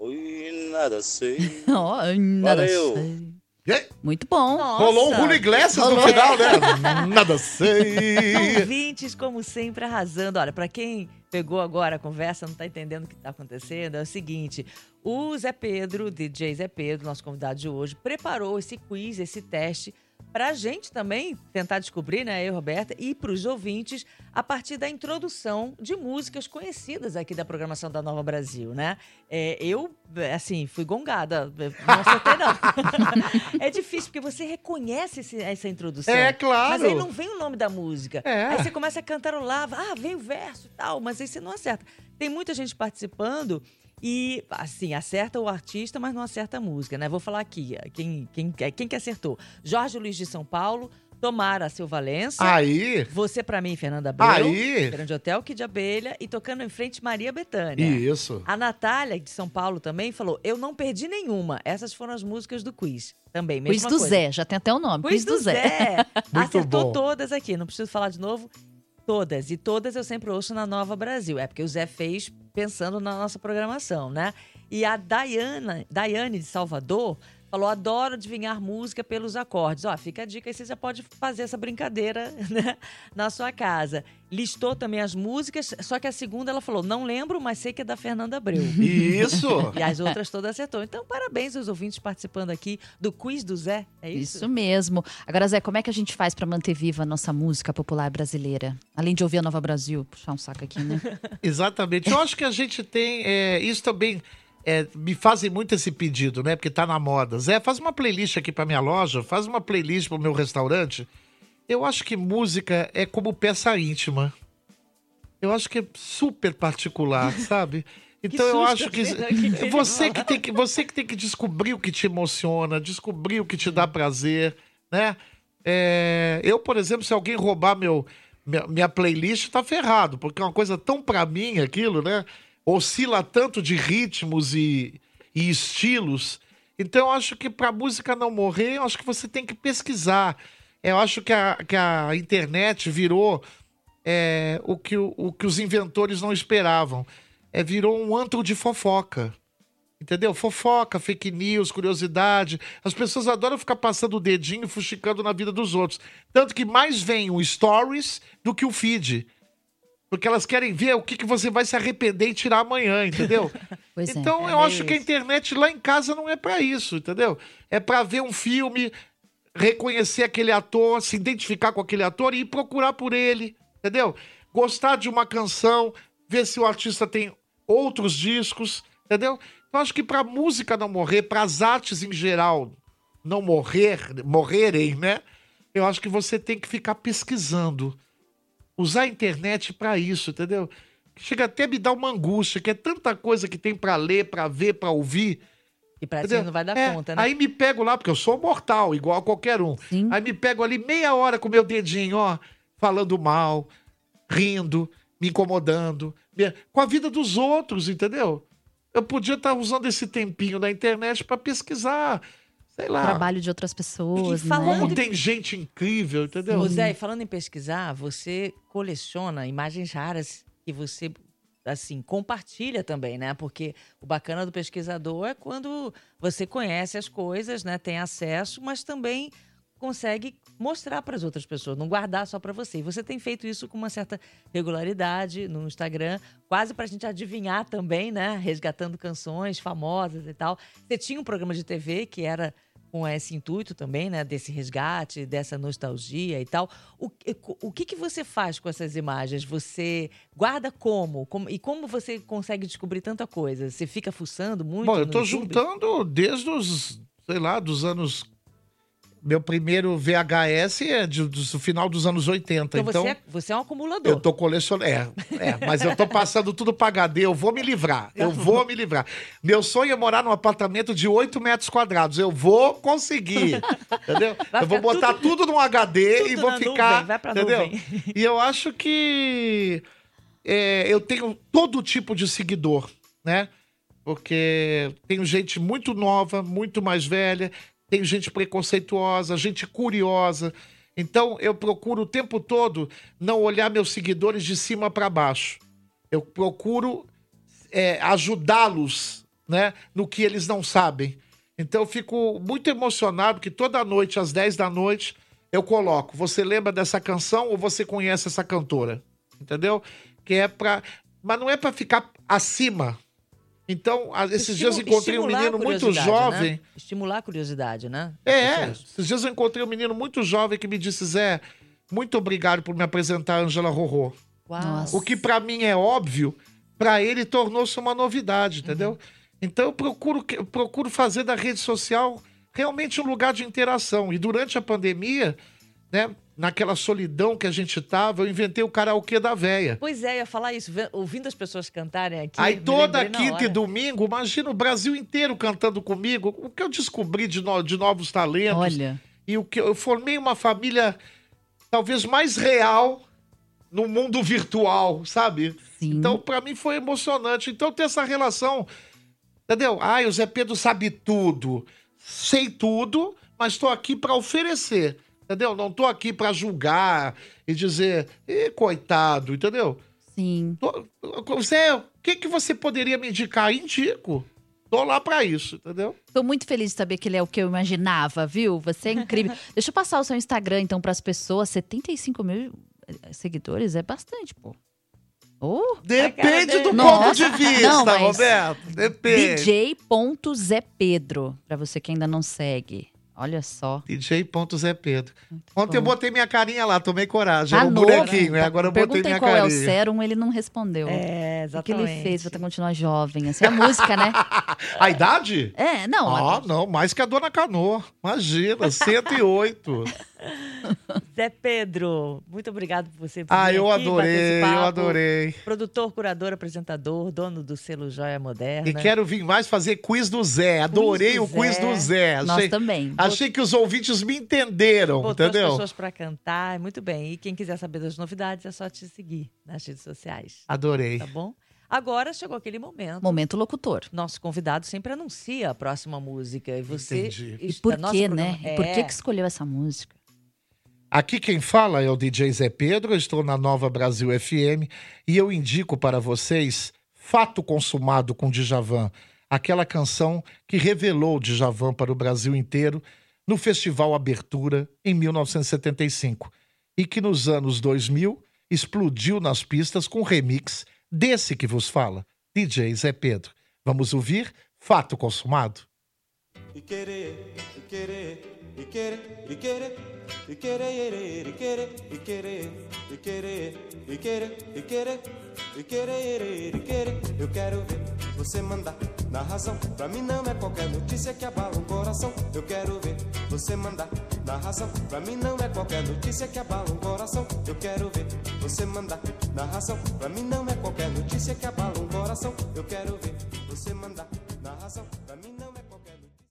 Oi, nada sei. Ó, nada Valeu. sei. Aí, Muito bom. Rolou um Julio Iglesias no final, né? Nada sei. Ouvintes, como sempre, arrasando. Olha, pra quem pegou agora a conversa, não tá entendendo o que tá acontecendo, é o seguinte: o Zé Pedro, DJ Zé Pedro, nosso convidado de hoje, preparou esse quiz, esse teste pra gente também tentar descobrir, né, eu, Roberta, e pros ouvintes, a partir da introdução de músicas conhecidas aqui da programação da Nova Brasil, né? É, eu, assim, fui gongada, não acertei não. é difícil, porque você reconhece esse- essa introdução. É, claro. Mas aí não vem o nome da música. É. Aí você começa a cantarolar, ah, vem o verso e tal, mas aí você não acerta. Tem muita gente participando e, assim, acerta o artista, mas não acerta a música, né? Vou falar aqui, quem, quem, quem que acertou? Jorge Luiz de São Paulo, Tomara Silva Valença. Aí. Você pra mim, Fernanda Abreu. Aí. Grande Hotel, Kid Abelha e tocando em frente Maria Bethânia. Isso. A Natália, de São Paulo, também falou: Eu não perdi nenhuma. Essas foram as músicas do quiz. Também, mesma Quiz do coisa. Zé, já tem até o nome. Quiz, do Zé. Muito Acertou bom. todas aqui, não preciso falar de novo. Todas. E todas eu sempre ouço na Nova Brasil. É porque o Zé fez pensando na nossa programação, né? E a Dayana, Daiane de Salvador falou: adoro adivinhar música pelos acordes. Ó, fica a dica aí, você já pode fazer essa brincadeira né, na sua casa. Listou também as músicas, só que a segunda ela falou: não lembro, mas sei que é da Fernanda Abreu. Isso. E as outras todas acertou. Então, parabéns aos ouvintes participando aqui do quiz do Zé. É isso? Isso mesmo. Agora, Zé, como é que a gente faz pra manter viva a nossa música popular brasileira? Além de ouvir a Nova Brasil, puxar um saco aqui, né? Exatamente. Eu acho que a gente tem. é, isso também. É, me fazem muito esse pedido, né? Porque tá na moda. Zé, faz uma playlist aqui pra minha loja, faz uma playlist pro meu restaurante. Eu acho que música é como peça íntima. Eu acho que é super particular, sabe? Então eu acho que Fernanda, que você que tem que você que tem que descobrir o que te emociona, descobrir o que te dá prazer, né? É, eu, por exemplo, se alguém roubar meu minha, minha playlist, tá ferrado, porque é uma coisa tão pra mim aquilo, né? Oscila tanto de ritmos e, e estilos. Então eu acho que pra música não morrer, eu acho que você tem que pesquisar. Eu acho que a, que a internet virou é, o, que, o que os inventores não esperavam. É, virou um antro de fofoca. Entendeu? Fofoca, fake news, curiosidade. As pessoas adoram ficar passando o dedinho, fuxicando na vida dos outros. Tanto que mais vem o stories do que o feed. Porque elas querem ver o que, que você vai se arrepender e tirar amanhã, entendeu? Pois é. então É eu meio acho que a isso. internet lá em casa não é pra isso, entendeu? É pra ver um filme, reconhecer aquele ator, se identificar com aquele ator e ir procurar por ele, entendeu? Gostar de uma canção, ver se o artista tem outros discos, entendeu? Então acho que pra música não morrer, pras artes em geral não morrer, morrerem, né? Eu acho que você tem que ficar pesquisando. Usar a internet pra isso, entendeu? Chega até a me dar uma angústia, que é tanta coisa que tem pra ler, pra ver, pra ouvir. E pra ti Entendeu? não vai dar É, conta, né? Aí me pego lá, porque eu sou mortal, igual a qualquer um. Sim. Aí me pego ali meia hora com meu dedinho, ó, falando mal, rindo, me incomodando, me- com a vida dos outros, entendeu? Eu podia estar usando esse tempinho na internet pra pesquisar, sei lá. Trabalho de outras pessoas, E falando né? Como tem gente incrível, entendeu? Zé, e falando em pesquisar, você coleciona imagens raras que você, assim, compartilha também, né? Porque o bacana do pesquisador é quando você conhece as coisas, né? Tem acesso, mas também consegue mostrar para as outras pessoas, não guardar só para você. E você tem feito isso com uma certa regularidade no Instagram, quase para a gente adivinhar também, né? Resgatando canções famosas e tal. Você tinha um programa de TV que era com esse intuito também, né? Desse resgate, dessa nostalgia e tal. O, o que, que você faz com essas imagens? Você guarda como? Como- E como você consegue descobrir tanta coisa? Você fica fuçando muito? Bom, eu YouTube? juntando desde os, sei lá, dos anos. Meu primeiro VHS é de- do final dos anos 80. Então, Então, você, é, você é um acumulador. eu tô colecionando. É, é, mas eu tô passando tudo pra HD. Eu vou me livrar. Eu vou me livrar. Meu sonho é morar num apartamento de 8 metros quadrados. Eu vou conseguir. Entendeu? Vai eu vou botar tudo- tudo, num HD tudo e vou ficar. nuvem, entendeu? nuvem. E eu acho que é, eu tenho todo tipo de seguidor, né? Porque tenho gente muito nova, muito mais velha, tenho gente preconceituosa, gente curiosa. Então eu procuro o tempo todo não olhar meus seguidores de cima para baixo. Eu procuro é, ajudá-los, né, no que eles não sabem. Então eu fico muito emocionado que toda noite às 10 da noite eu coloco, você lembra dessa canção ou você conhece essa cantora? Entendeu? Que é pra, mas não é pra ficar acima. Então, esses Estimu- dias eu encontrei um menino muito curiosidade, jovem. né? Estimular a curiosidade, né? É, esses dias eu encontrei um menino muito jovem que me disse, Zé, muito obrigado por me apresentar a Angela Rorô. O que pra mim é óbvio, pra ele tornou-se uma novidade, entendeu? Então eu procuro, que- eu procuro fazer da rede social realmente um lugar de interação. E durante a pandemia, né, naquela solidão que a gente tava, eu inventei o karaokê da véia. Pois é, ia falar isso, ouvindo as pessoas cantarem aqui. Aí toda quinta e domingo, imagina o Brasil inteiro cantando comigo. O que eu descobri de, no- de novos talentos. Olha. E o que eu formei uma família talvez mais real no mundo virtual, sabe? Então, pra mim foi emocionante. Então, ter essa relação, entendeu? Ai, o Zé Pedro sabe tudo. Sei tudo, mas tô aqui pra oferecer, entendeu? Não tô aqui pra julgar e dizer, "Ih, coitado, entendeu? Sim. Zé, o que, que você poderia me indicar? Indico. Tô lá pra isso, entendeu? Tô muito feliz de saber que ele é o que eu imaginava, viu? Você é incrível. Deixa eu passar o seu Instagram, então, pras pessoas. 75 mil eh, seguidores é bastante, pô. Oh, Depende do Nossa. ponto de vista, Não, Roberto. Depende. DJ.zepedro, pra você que ainda não segue. Olha só. DJ.Zé Pedro. Ontem eu botei minha carinha lá, tomei coragem. Tá Era um novo. bonequinho, né? agora eu botei Perguntei minha qual é o carinha. sérum, ele não respondeu. É, O que ele exatamente. fez pra continuar jovem? Assim, a música, né? A idade? É, não. Ah, não, mais que a Dona Canoa. Imagina, 108. Zé Pedro, muito obrigado por você. Por Ah, eu aqui, adorei, eu adorei. Produtor, curador, apresentador, dono do selo Joia Moderna. E quero vir mais fazer quiz do Zé. Adorei do o quiz Zé. do Zé. Nós Achei, também. Achei que os ouvintes me entenderam, Botou entendeu? as pessoas pra cantar, muito bem. E quem quiser saber das novidades é só te seguir nas redes sociais. Adorei. Tá bom? Agora chegou aquele momento. Momento locutor. Nosso convidado sempre anuncia a próxima música. E você. Entendi. E por quê, programa- né? E por É. que, que escolheu essa música? Aqui quem fala é o DJ Zé Pedro, eu estou na Nova Brasil FM e eu indico para vocês Fato Consumado com Djavan, aquela canção que revelou Djavan para o Brasil inteiro no Festival Abertura em 1975 e que nos anos 2000 explodiu nas pistas com remix desse que vos fala, DJ Zé Pedro. Vamos ouvir Fato Consumado? E querer, e querer, e querer, e querer, e querer, e querer, e querer, e querer, e querer, e querer, e querer, e querer. Eu quero ver você mandar na razão. Pra mim não é qualquer notícia que abala um coração. Eu quero ver você mandar na razão. Pra mim não é qualquer notícia que abala um coração. Eu quero ver você mandar na razão. Pra mim não é qualquer notícia que abala um coração. Eu quero ver você mandar